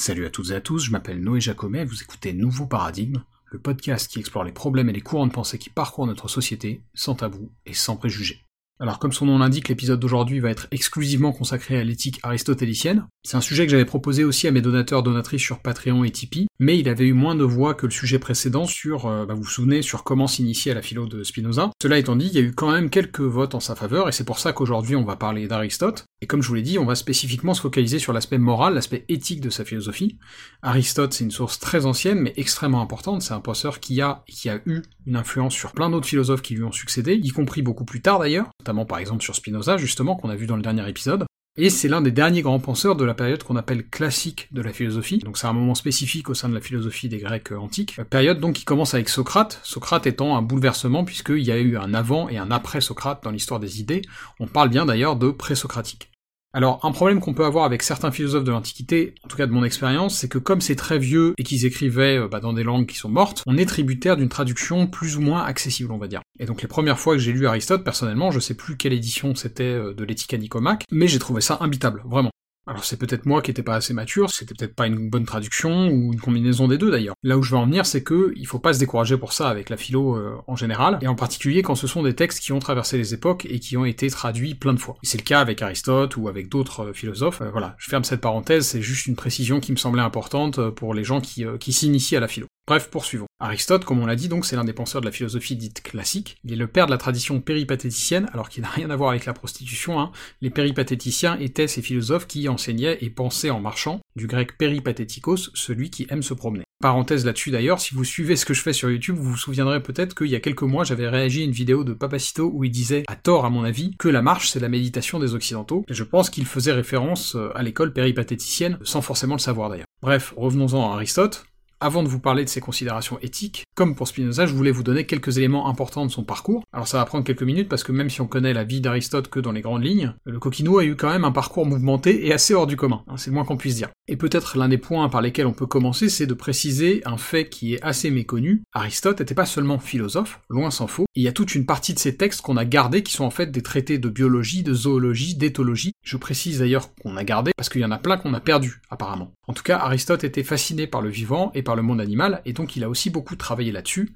Salut à toutes et à tous, je m'appelle Noé Jacomet et vous écoutez Nouveau Paradigme, le podcast qui explore les problèmes et les courants de pensée qui parcourent notre société, sans tabou et sans préjugés. Alors comme son nom l'indique, l'épisode d'aujourd'hui va être exclusivement consacré à l'éthique aristotélicienne. C'est un sujet que j'avais proposé aussi à mes donateurs donatrices sur Patreon et Tipeee, mais il avait eu moins de voix que le sujet précédent sur, euh, bah, vous vous souvenez, sur comment s'initier à la philo de Spinoza. Cela étant dit, il y a eu quand même quelques votes en sa faveur, et c'est pour ça qu'aujourd'hui on va parler d'Aristote. Et comme je vous l'ai dit, on va spécifiquement se focaliser sur l'aspect moral, l'aspect éthique de sa philosophie. Aristote, c'est une source très ancienne, mais extrêmement importante. C'est un penseur qui a, qui a eu une influence sur plein d'autres philosophes qui lui ont succédé, y compris beaucoup plus tard d'ailleurs, notamment par exemple sur Spinoza, justement, qu'on a vu dans le dernier épisode. Et c'est l'un des derniers grands penseurs de la période qu'on appelle classique de la philosophie. Donc c'est un moment spécifique au sein de la philosophie des Grecs antiques. La période donc qui commence avec Socrate, Socrate étant un bouleversement puisqu'il y a eu un avant et un après Socrate dans l'histoire des idées. On parle bien d'ailleurs de pré-socratique. Alors, un problème qu'on peut avoir avec certains philosophes de l'Antiquité, en tout cas de mon expérience, c'est que comme c'est très vieux et qu'ils écrivaient euh, bah, dans des langues qui sont mortes, on est tributaire d'une traduction plus ou moins accessible, on va dire. Et donc les premières fois que j'ai lu Aristote, personnellement, je sais plus quelle édition c'était euh, de l'Éthique à mais j'ai trouvé ça imbitable, vraiment. Alors c'est peut-être moi qui étais pas assez mature, c'était peut-être pas une bonne traduction, ou une combinaison des deux d'ailleurs. Là où je veux en venir, c'est que il faut pas se décourager pour ça avec la philo euh, en général, et en particulier quand ce sont des textes qui ont traversé les époques et qui ont été traduits plein de fois. C'est le cas avec Aristote ou avec d'autres euh, philosophes. Euh, voilà, je ferme cette parenthèse, c'est juste une précision qui me semblait importante pour les gens qui s'initient à la philo. Bref, poursuivons. Aristote, comme on l'a dit, donc, c'est l'un des penseurs de la philosophie dite classique. Il est le père de la tradition péripatéticienne, alors qu'il n'a rien à voir avec la prostitution. Hein. Les péripatéticiens étaient ces philosophes qui enseignaient et pensaient en marchant, du grec péripatétikos, celui qui aime se promener. Parenthèse là-dessus d'ailleurs, si vous suivez ce que je fais sur YouTube, vous vous souviendrez peut-être qu'il y a quelques mois, j'avais réagi à une vidéo de Papacito où il disait, à tort à mon avis, que la marche c'est la méditation des occidentaux, et je pense qu'il faisait référence euh, à l'école péripatéticienne, sans forcément le savoir d'ailleurs. Bref, revenons-en à Aristote. Avant de vous parler de ses considérations éthiques, comme pour Spinoza, je voulais vous donner quelques éléments importants de son parcours. Alors ça va prendre quelques minutes parce que même si on connaît la vie d'Aristote que dans les grandes lignes, le coquino a eu quand même un parcours mouvementé et assez hors du commun, hein, c'est le moins qu'on puisse dire. Et peut-être l'un des points par lesquels on peut commencer, c'est de préciser un fait qui est assez méconnu. Aristote n'était pas seulement philosophe, loin s'en faut, il y a toute une partie de ses textes qu'on a gardés qui sont en fait des traités de biologie, de zoologie, d'éthologie. Je précise d'ailleurs qu'on a gardé parce qu'il y en a plein qu'on a perdu, apparemment. En tout cas, Aristote était fasciné par le vivant et par le monde animal, et donc il a aussi beaucoup travaillé là-dessus.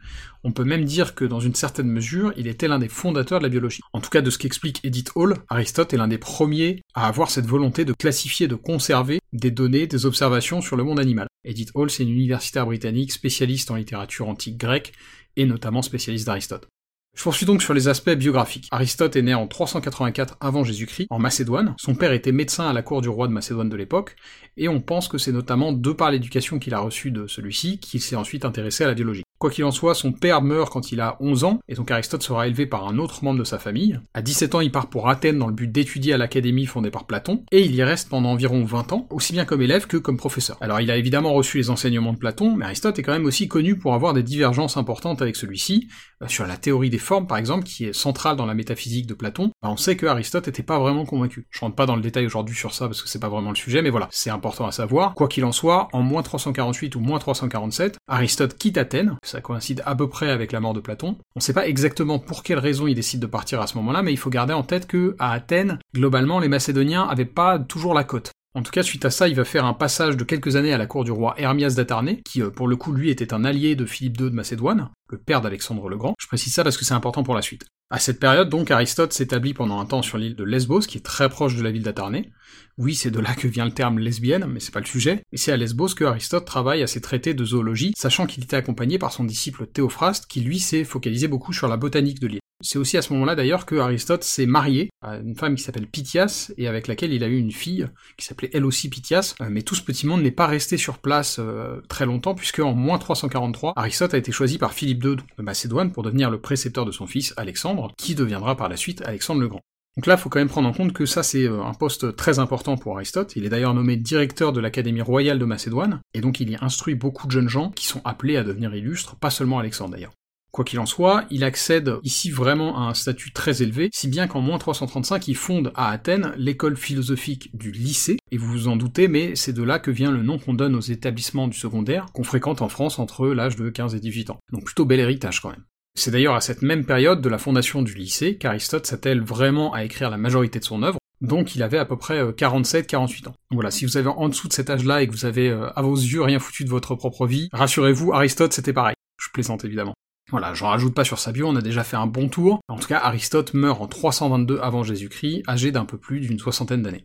On peut même dire que dans une certaine mesure, il était l'un des fondateurs de la biologie. En tout cas, de ce qu'explique Edith Hall, Aristote est l'un des premiers à avoir cette volonté de classifier, de conserver des données, des observations sur le monde animal. Edith Hall, c'est une universitaire britannique spécialiste en littérature antique grecque, et notamment spécialiste d'Aristote. Je poursuis donc sur les aspects biographiques. Aristote est né en 384 avant Jésus-Christ, en Macédoine. Son père était médecin à la cour du roi de Macédoine de l'époque, et on pense que c'est notamment de par l'éducation qu'il a reçue de celui-ci qu'il s'est ensuite intéressé à la biologie. Quoi qu'il en soit, son père meurt quand il a 11 ans, et donc Aristote sera élevé par un autre membre de sa famille. À 17 ans, il part pour Athènes dans le but d'étudier à l'académie fondée par Platon, et il y reste pendant environ 20 ans, aussi bien comme élève que comme professeur. Alors il a évidemment reçu les enseignements de Platon, mais Aristote est quand même aussi connu pour avoir des divergences importantes avec celui-ci, euh, sur la théorie des formes par exemple, qui est centrale dans la métaphysique de Platon. Bah, on sait que Aristote était pas vraiment convaincu. Je rentre pas dans le détail aujourd'hui sur ça parce que c'est pas vraiment le sujet, mais voilà, c'est important à savoir. Quoi qu'il en soit, en moins 348 ou moins 347, Aristote quitte Athènes, ça coïncide à peu près avec la mort de Platon. On sait pas exactement pour quelle raison il décide de partir à ce moment-là, mais il faut garder en tête que à Athènes, globalement, les Macédoniens avaient pas toujours la cote. En tout cas, suite à ça, il va faire un passage de quelques années à la cour du roi Hermias d'Atarnée, qui euh, pour le coup lui était un allié de Philippe II de Macédoine, le père d'Alexandre le Grand. Je précise ça parce que c'est important pour la suite. À cette période, donc, Aristote s'établit pendant un temps sur l'île de Lesbos, qui est très proche de la ville d'Atarnée. Oui, c'est de là que vient le terme lesbienne, mais c'est pas le sujet. Et c'est à Lesbos que Aristote travaille à ses traités de zoologie, sachant qu'il était accompagné par son disciple Théophraste, qui lui s'est focalisé beaucoup sur la botanique de l'île. C'est aussi à ce moment-là d'ailleurs que Aristote s'est marié à une femme qui s'appelle Pythias et avec laquelle il a eu une fille qui s'appelait elle aussi Pythias. Euh, mais tout ce petit monde n'est pas resté sur place euh, très longtemps puisque en moins 343, Aristote a été choisi par Philippe II de Macédoine pour devenir le précepteur de son fils Alexandre, qui deviendra par la suite Alexandre le Grand. Donc là, il faut quand même prendre en compte que ça, c'est euh, un poste très important pour Aristote. Il est d'ailleurs nommé directeur de l'Académie royale de Macédoine, et donc il y instruit beaucoup de jeunes gens qui sont appelés à devenir illustres, pas seulement Alexandre d'ailleurs. Quoi qu'il en soit, il accède ici vraiment à un statut très élevé, si bien qu'en moins 335, il fonde à Athènes l'école philosophique du lycée, et vous vous en doutez, mais c'est de là que vient le nom qu'on donne aux établissements du secondaire, qu'on fréquente en France entre l'âge de 15 et 18 ans. Donc plutôt bel héritage quand même. C'est d'ailleurs à cette même période de la fondation du lycée qu'Aristote s'attelle vraiment à écrire la majorité de son œuvre, donc il avait à peu près 47-48 ans. voilà, si vous avez en dessous de cet âge-là et que vous avez à vos yeux rien foutu de votre propre vie, rassurez-vous, Aristote c'était pareil. Je plaisante évidemment. Voilà, j'en rajoute pas sur sa bio, on a déjà fait un bon tour. En tout cas, Aristote meurt en 322 avant Jésus-Christ, âgé d'un peu plus d'une soixantaine d'années.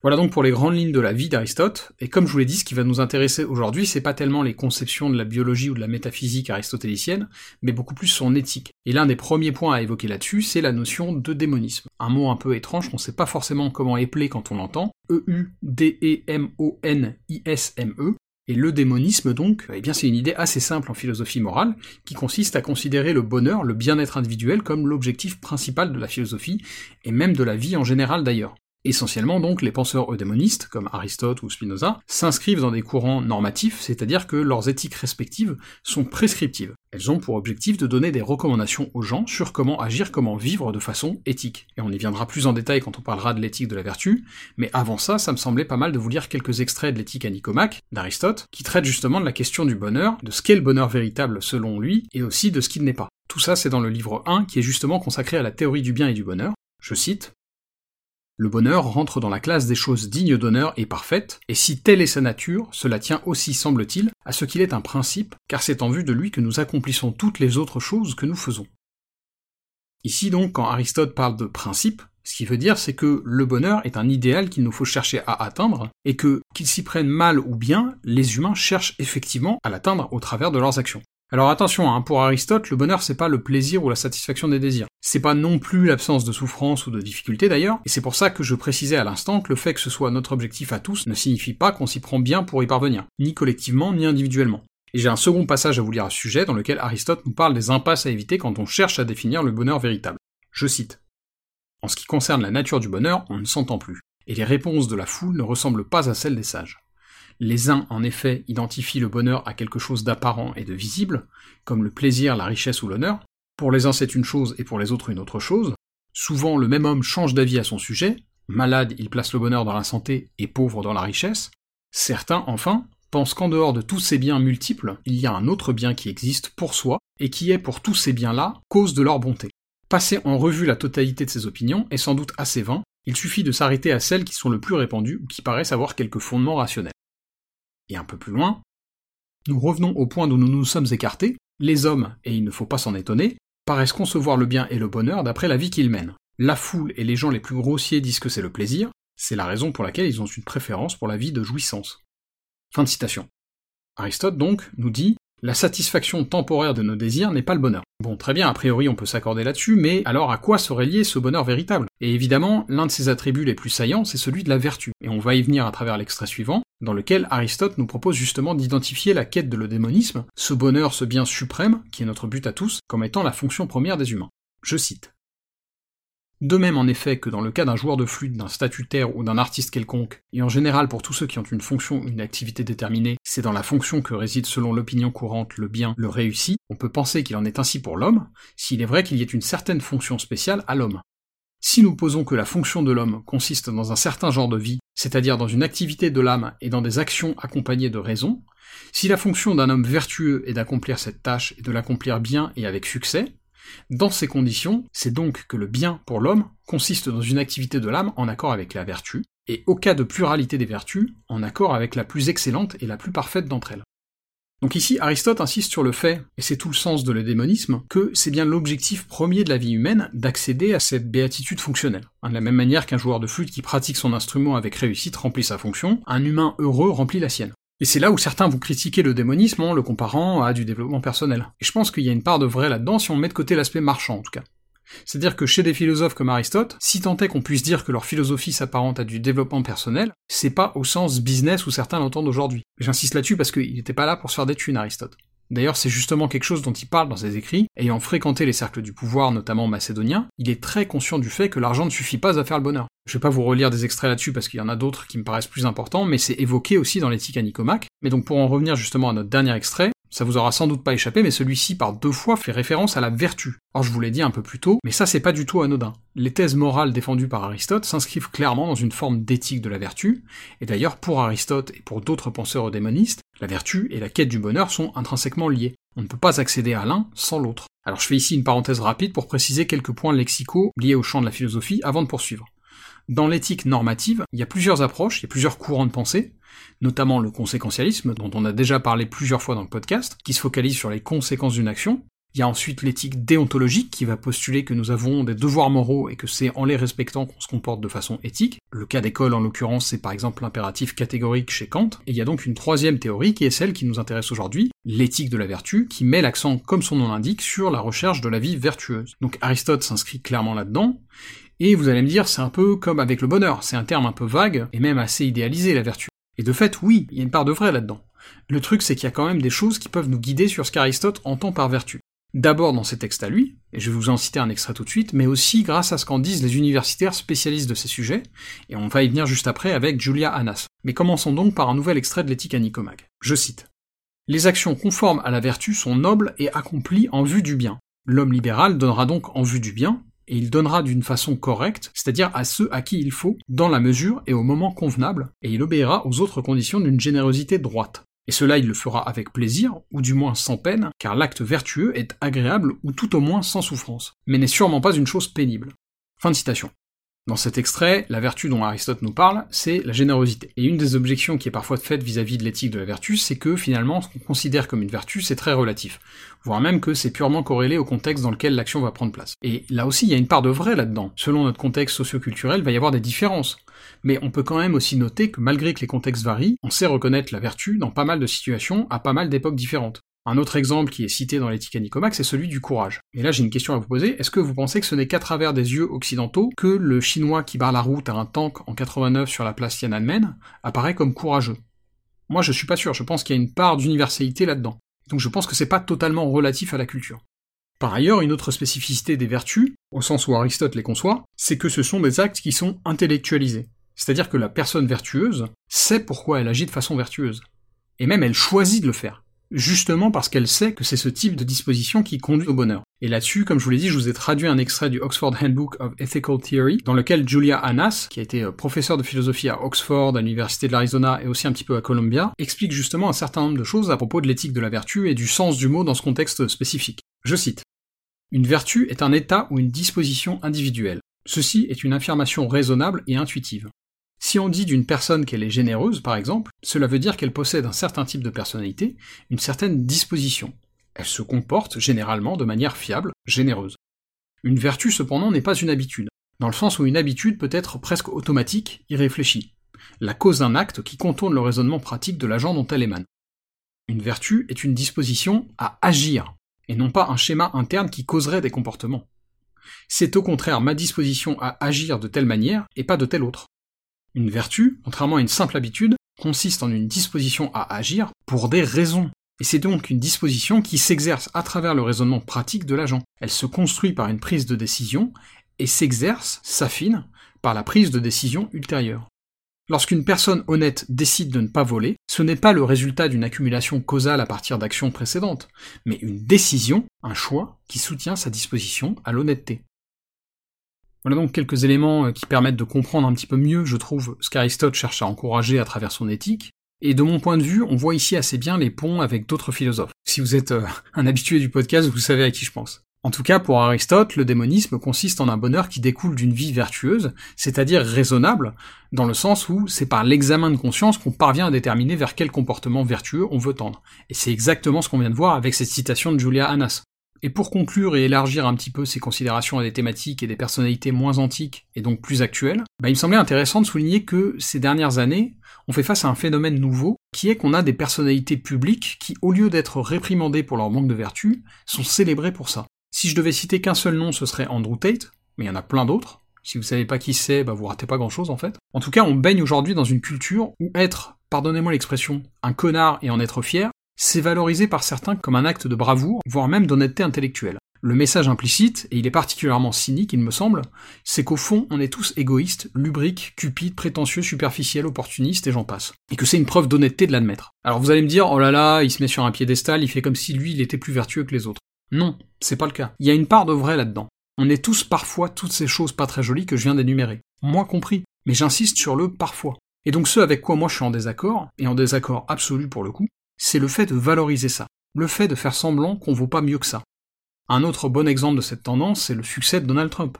Voilà donc pour les grandes lignes de la vie d'Aristote, et comme je vous l'ai dit, ce qui va nous intéresser aujourd'hui, c'est pas tellement les conceptions de la biologie ou de la métaphysique aristotélicienne, mais beaucoup plus son éthique. Et l'un des premiers points à évoquer là-dessus, c'est la notion de démonisme. Un mot un peu étrange qu'on sait pas forcément comment épeler quand on l'entend, E-U-D-E-M-O-N-I-S-M-E, et le démonisme, donc, eh bien, c'est une idée assez simple en philosophie morale, qui consiste à considérer le bonheur, le bien-être individuel, comme l'objectif principal de la philosophie, et même de la vie en général d'ailleurs. Essentiellement donc, les penseurs eudémonistes, comme Aristote ou Spinoza, s'inscrivent dans des courants normatifs, c'est-à-dire que leurs éthiques respectives sont prescriptives. Elles ont pour objectif de donner des recommandations aux gens sur comment agir, comment vivre de façon éthique. Et on y viendra plus en détail quand on parlera de l'éthique de la vertu, mais avant ça, ça me semblait pas mal de vous lire quelques extraits de l'éthique à Nicomaque, d'Aristote, qui traite justement de la question du bonheur, de ce qu'est le bonheur véritable selon lui, et aussi de ce qu'il n'est pas. Tout ça, c'est dans le livre 1, qui est justement consacré à la théorie du bien et du bonheur. Je cite, le bonheur rentre dans la classe des choses dignes d'honneur et parfaites, et si telle est sa nature, cela tient aussi, semble-t-il, à ce qu'il est un principe, car c'est en vue de lui que nous accomplissons toutes les autres choses que nous faisons. Ici donc, quand Aristote parle de principe, ce qui veut dire c'est que le bonheur est un idéal qu'il nous faut chercher à atteindre, et que, qu'ils s'y prennent mal ou bien, les humains cherchent effectivement à l'atteindre au travers de leurs actions. Alors attention, hein, pour Aristote, le bonheur c'est pas le plaisir ou la satisfaction des désirs. C'est pas non plus l'absence de souffrance ou de difficulté d'ailleurs, et c'est pour ça que je précisais à l'instant que le fait que ce soit notre objectif à tous ne signifie pas qu'on s'y prend bien pour y parvenir, ni collectivement ni individuellement. Et j'ai un second passage à vous lire à ce sujet dans lequel Aristote nous parle des impasses à éviter quand on cherche à définir le bonheur véritable. Je cite. En ce qui concerne la nature du bonheur, on ne s'entend plus, et les réponses de la foule ne ressemblent pas à celles des sages. Les uns, en effet, identifient le bonheur à quelque chose d'apparent et de visible, comme le plaisir, la richesse ou l'honneur. Pour les uns c'est une chose et pour les autres une autre chose. Souvent le même homme change d'avis à son sujet. Malade, il place le bonheur dans la santé et pauvre dans la richesse. Certains, enfin, pensent qu'en dehors de tous ces biens multiples, il y a un autre bien qui existe pour soi, et qui est pour tous ces biens-là cause de leur bonté. Passer en revue la totalité de ces opinions est sans doute assez vain, il suffit de s'arrêter à celles qui sont le plus répandues ou qui paraissent avoir quelques fondements rationnels. Et un peu plus loin, nous revenons au point d'où nous nous sommes écartés, les hommes, et il ne faut pas s'en étonner, paraissent concevoir le bien et le bonheur d'après la vie qu'ils mènent. La foule et les gens les plus grossiers disent que c'est le plaisir, c'est la raison pour laquelle ils ont une préférence pour la vie de jouissance. Fin de citation. Aristote donc nous dit la satisfaction temporaire de nos désirs n'est pas le bonheur. Bon, très bien, a priori on peut s'accorder là-dessus, mais alors à quoi serait lié ce bonheur véritable? Et évidemment, l'un de ses attributs les plus saillants, c'est celui de la vertu, et on va y venir à travers l'extrait suivant, dans lequel Aristote nous propose justement d'identifier la quête de l'eudémonisme, ce bonheur, ce bien suprême, qui est notre but à tous, comme étant la fonction première des humains. Je cite. De même en effet que dans le cas d'un joueur de flûte, d'un statutaire ou d'un artiste quelconque, et en général pour tous ceux qui ont une fonction ou une activité déterminée, c'est dans la fonction que réside selon l'opinion courante le bien, le réussi, on peut penser qu'il en est ainsi pour l'homme, s'il est vrai qu'il y ait une certaine fonction spéciale à l'homme. Si nous posons que la fonction de l'homme consiste dans un certain genre de vie, c'est-à-dire dans une activité de l'âme et dans des actions accompagnées de raison, si la fonction d'un homme vertueux est d'accomplir cette tâche et de l'accomplir bien et avec succès, dans ces conditions, c'est donc que le bien pour l'homme consiste dans une activité de l'âme en accord avec la vertu, et au cas de pluralité des vertus, en accord avec la plus excellente et la plus parfaite d'entre elles. Donc ici, Aristote insiste sur le fait, et c'est tout le sens de l'eudémonisme, que c'est bien l'objectif premier de la vie humaine d'accéder à cette béatitude fonctionnelle. De la même manière qu'un joueur de flûte qui pratique son instrument avec réussite remplit sa fonction, un humain heureux remplit la sienne. Et c'est là où certains vont critiquer le démonisme en le comparant à du développement personnel. Et je pense qu'il y a une part de vrai là-dedans si on met de côté l'aspect marchand en tout cas. C'est-à-dire que chez des philosophes comme Aristote, si tant est qu'on puisse dire que leur philosophie s'apparente à du développement personnel, c'est pas au sens business où certains l'entendent aujourd'hui. J'insiste là-dessus parce qu'il n'était pas là pour se faire des thunes, Aristote. D'ailleurs, c'est justement quelque chose dont il parle dans ses écrits, ayant fréquenté les cercles du pouvoir, notamment macédoniens, il est très conscient du fait que l'argent ne suffit pas à faire le bonheur. Je vais pas vous relire des extraits là-dessus parce qu'il y en a d'autres qui me paraissent plus importants, mais c'est évoqué aussi dans l'éthique à. Mais donc pour en revenir justement à notre dernier extrait, ça vous aura sans doute pas échappé, mais celui-ci par deux fois fait référence à la vertu. Or je vous l'ai dit un peu plus tôt, mais ça c'est pas du tout anodin. Les thèses morales défendues par Aristote s'inscrivent clairement dans une forme d'éthique de la vertu, et d'ailleurs pour Aristote et pour d'autres penseurs démonistes, la vertu et la quête du bonheur sont intrinsèquement liées. On ne peut pas accéder à l'un sans l'autre. Alors je fais ici une parenthèse rapide pour préciser quelques points lexicaux liés au champ de la philosophie avant de poursuivre. Dans l'éthique normative, il y a plusieurs approches, il y a plusieurs courants de pensée, notamment le conséquentialisme, dont on a déjà parlé plusieurs fois dans le podcast, qui se focalise sur les conséquences d'une action, il y a ensuite l'éthique déontologique qui va postuler que nous avons des devoirs moraux et que c'est en les respectant qu'on se comporte de façon éthique. Le cas d'école en l'occurrence c'est par exemple l'impératif catégorique chez Kant. Et il y a donc une troisième théorie qui est celle qui nous intéresse aujourd'hui, l'éthique de la vertu, qui met l'accent, comme son nom l'indique, sur la recherche de la vie vertueuse. Donc Aristote s'inscrit clairement là-dedans. Et vous allez me dire, c'est un peu comme avec le bonheur, c'est un terme un peu vague, et même assez idéalisé, la vertu. Et de fait, oui, il y a une part de vrai là-dedans. Le truc, c'est qu'il y a quand même des choses qui peuvent nous guider sur ce qu'Aristote entend par vertu. D'abord dans ses textes à lui, et je vais vous en citer un extrait tout de suite, mais aussi grâce à ce qu'en disent les universitaires spécialistes de ces sujets, et on va y venir juste après avec Julia Annas. Mais commençons donc par un nouvel extrait de l'éthique à. Je cite. Les actions conformes à la vertu sont nobles et accomplies en vue du bien. L'homme libéral donnera donc en vue du bien, et il donnera d'une façon correcte, c'est-à-dire à ceux à qui il faut, dans la mesure et au moment convenable, et il obéira aux autres conditions d'une générosité droite. Et cela il le fera avec plaisir, ou du moins sans peine, car l'acte vertueux est agréable ou tout au moins sans souffrance, mais n'est sûrement pas une chose pénible. Fin de citation. Dans cet extrait, la vertu dont Aristote nous parle, c'est la générosité. Et une des objections qui est parfois faite vis-à-vis de l'éthique de la vertu, c'est que finalement, ce qu'on considère comme une vertu, c'est très relatif. Voire même que c'est purement corrélé au contexte dans lequel l'action va prendre place. Et là aussi, il y a une part de vrai là-dedans. Selon notre contexte socioculturel, il va y avoir des différences. Mais on peut quand même aussi noter que malgré que les contextes varient, on sait reconnaître la vertu dans pas mal de situations à pas mal d'époques différentes. Un autre exemple qui est cité dans l'éthique à c'est celui du courage. Et là, j'ai une question à vous poser. Est-ce que vous pensez que ce n'est qu'à travers des yeux occidentaux que le chinois qui barre la route à un tank en 89 sur la place Tiananmen apparaît comme courageux? Moi, je suis pas sûr. Je pense qu'il y a une part d'universalité là-dedans. Donc je pense que c'est pas totalement relatif à la culture. Par ailleurs, une autre spécificité des vertus, au sens où Aristote les conçoit, c'est que ce sont des actes qui sont intellectualisés. C'est-à-dire que la personne vertueuse sait pourquoi elle agit de façon vertueuse. Et même elle choisit de le faire justement parce qu'elle sait que c'est ce type de disposition qui conduit au bonheur. Et là-dessus, comme je vous l'ai dit, je vous ai traduit un extrait du Oxford Handbook of Ethical Theory, dans lequel Julia Annas, qui a été euh, professeure de philosophie à Oxford, à l'Université de l'Arizona et aussi un petit peu à Columbia, explique justement un certain nombre de choses à propos de l'éthique de la vertu et du sens du mot dans ce contexte spécifique. Je cite. Une vertu est un état ou une disposition individuelle. Ceci est une affirmation raisonnable et intuitive. Si on dit d'une personne qu'elle est généreuse, par exemple, cela veut dire qu'elle possède un certain type de personnalité, une certaine disposition. Elle se comporte généralement de manière fiable, généreuse. Une vertu cependant n'est pas une habitude, dans le sens où une habitude peut être presque automatique, irréfléchie, la cause d'un acte qui contourne le raisonnement pratique de l'agent dont elle émane. Une vertu est une disposition à agir, et non pas un schéma interne qui causerait des comportements. C'est au contraire ma disposition à agir de telle manière et pas de telle autre. Une vertu, contrairement à une simple habitude, consiste en une disposition à agir pour des raisons. Et c'est donc une disposition qui s'exerce à travers le raisonnement pratique de l'agent. Elle se construit par une prise de décision et s'exerce, s'affine, par la prise de décision ultérieure. Lorsqu'une personne honnête décide de ne pas voler, ce n'est pas le résultat d'une accumulation causale à partir d'actions précédentes, mais une décision, un choix, qui soutient sa disposition à l'honnêteté. Voilà donc quelques éléments euh, qui permettent de comprendre un petit peu mieux, je trouve, ce qu'Aristote cherche à encourager à travers son éthique. Et de mon point de vue, on voit ici assez bien les ponts avec d'autres philosophes. Si vous êtes euh, un habitué du podcast, vous savez à qui je pense. En tout cas, pour Aristote, le démonisme consiste en un bonheur qui découle d'une vie vertueuse, c'est-à-dire raisonnable, dans le sens où c'est par l'examen de conscience qu'on parvient à déterminer vers quel comportement vertueux on veut tendre. Et c'est exactement ce qu'on vient de voir avec cette citation de Julia Annas. Et pour conclure et élargir un petit peu ces considérations à des thématiques et des personnalités moins antiques et donc plus actuelles, bah il me semblait intéressant de souligner que ces dernières années, on fait face à un phénomène nouveau, qui est qu'on a des personnalités publiques qui, au lieu d'être réprimandées pour leur manque de vertu, sont célébrées pour ça. Si je devais citer qu'un seul nom, ce serait Andrew Tate, mais il y en a plein d'autres. Si vous savez pas qui c'est, bah vous ratez pas grand chose en fait. En tout cas, on baigne aujourd'hui dans une culture où être, pardonnez-moi l'expression, un connard et en être fier, c'est valorisé par certains comme un acte de bravoure, voire même d'honnêteté intellectuelle. Le message implicite, et il est particulièrement cynique il me semble, c'est qu'au fond on est tous égoïstes, lubriques, cupides, prétentieux, superficiels, opportunistes et j'en passe. Et que c'est une preuve d'honnêteté de l'admettre. Alors vous allez me dire, oh là là, il se met sur un piédestal, il fait comme si lui il était plus vertueux que les autres. Non, c'est pas le cas. Il y a une part de vrai là-dedans. On est tous parfois toutes ces choses pas très jolies que je viens d'énumérer. Moi compris. Mais j'insiste sur le parfois. Et donc ce avec quoi moi je suis en désaccord, et en désaccord absolu pour le coup, c'est le fait de valoriser ça, le fait de faire semblant qu'on vaut pas mieux que ça. Un autre bon exemple de cette tendance, c'est le succès de Donald Trump.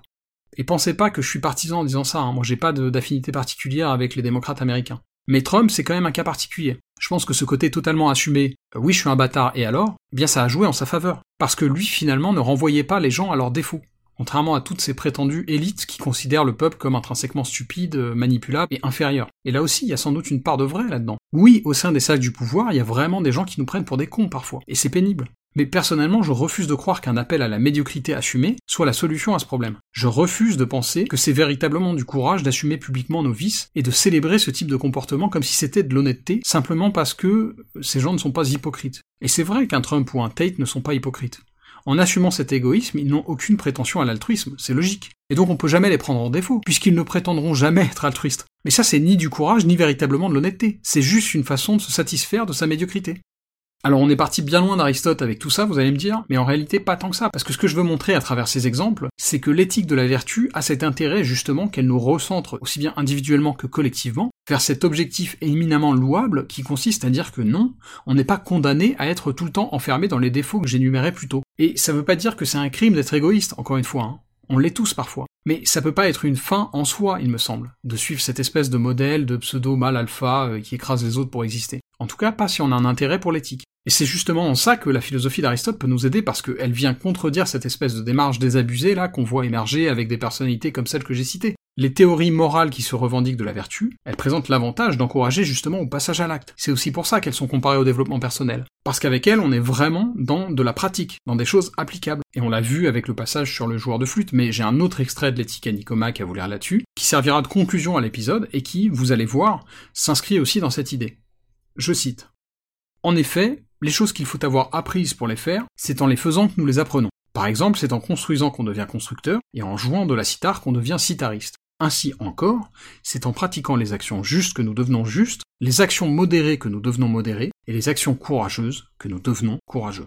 Et pensez pas que je suis partisan en disant ça, hein. moi j'ai pas d'affinité particulière avec les démocrates américains. Mais Trump, c'est quand même un cas particulier. Je pense que ce côté totalement assumé, euh, oui je suis un bâtard et alors, eh bien ça a joué en sa faveur. Parce que lui finalement ne renvoyait pas les gens à leurs défauts. Contrairement à toutes ces prétendues élites qui considèrent le peuple comme intrinsèquement stupide, manipulable et inférieur. Et là aussi, il y a sans doute une part de vrai là-dedans. Oui, au sein des sages du pouvoir, il y a vraiment des gens qui nous prennent pour des cons parfois. Et c'est pénible. Mais personnellement, je refuse de croire qu'un appel à la médiocrité assumée soit la solution à ce problème. Je refuse de penser que c'est véritablement du courage d'assumer publiquement nos vices et de célébrer ce type de comportement comme si c'était de l'honnêteté, simplement parce que ces gens ne sont pas hypocrites. Et c'est vrai qu'un Trump ou un Tate ne sont pas hypocrites. En assumant cet égoïsme, ils n'ont aucune prétention à l'altruisme, c'est logique. Et donc on peut jamais les prendre en défaut, puisqu'ils ne prétendront jamais être altruistes. Mais ça c'est ni du courage, ni véritablement de l'honnêteté. C'est juste une façon de se satisfaire de sa médiocrité. Alors on est parti bien loin d'Aristote avec tout ça, vous allez me dire, mais en réalité pas tant que ça, parce que ce que je veux montrer à travers ces exemples, c'est que l'éthique de la vertu a cet intérêt justement qu'elle nous recentre aussi bien individuellement que collectivement vers cet objectif éminemment louable qui consiste à dire que non, on n'est pas condamné à être tout le temps enfermé dans les défauts que j'énumérais plus tôt. Et ça veut pas dire que c'est un crime d'être égoïste, encore une fois, hein. on l'est tous parfois. Mais ça peut pas être une fin en soi, il me semble, de suivre cette espèce de modèle de pseudo mal alpha euh, qui écrase les autres pour exister. En tout cas, pas si on a un intérêt pour l'éthique. Et c'est justement en ça que la philosophie d'Aristote peut nous aider parce qu'elle vient contredire cette espèce de démarche désabusée là qu'on voit émerger avec des personnalités comme celles que j'ai citées. Les théories morales qui se revendiquent de la vertu, elles présentent l'avantage d'encourager justement au passage à l'acte. C'est aussi pour ça qu'elles sont comparées au développement personnel. Parce qu'avec elles, on est vraiment dans de la pratique, dans des choses applicables. Et on l'a vu avec le passage sur le joueur de flûte, mais j'ai un autre extrait de l'éthique à Nicomaque à vous lire là-dessus, qui servira de conclusion à l'épisode et qui, vous allez voir, s'inscrit aussi dans cette idée. Je cite. En effet, les choses qu'il faut avoir apprises pour les faire, c'est en les faisant que nous les apprenons. Par exemple, c'est en construisant qu'on devient constructeur, et en jouant de la cithare qu'on devient citariste. Ainsi encore, c'est en pratiquant les actions justes que nous devenons justes, les actions modérées que nous devenons modérés, et les actions courageuses que nous devenons courageux.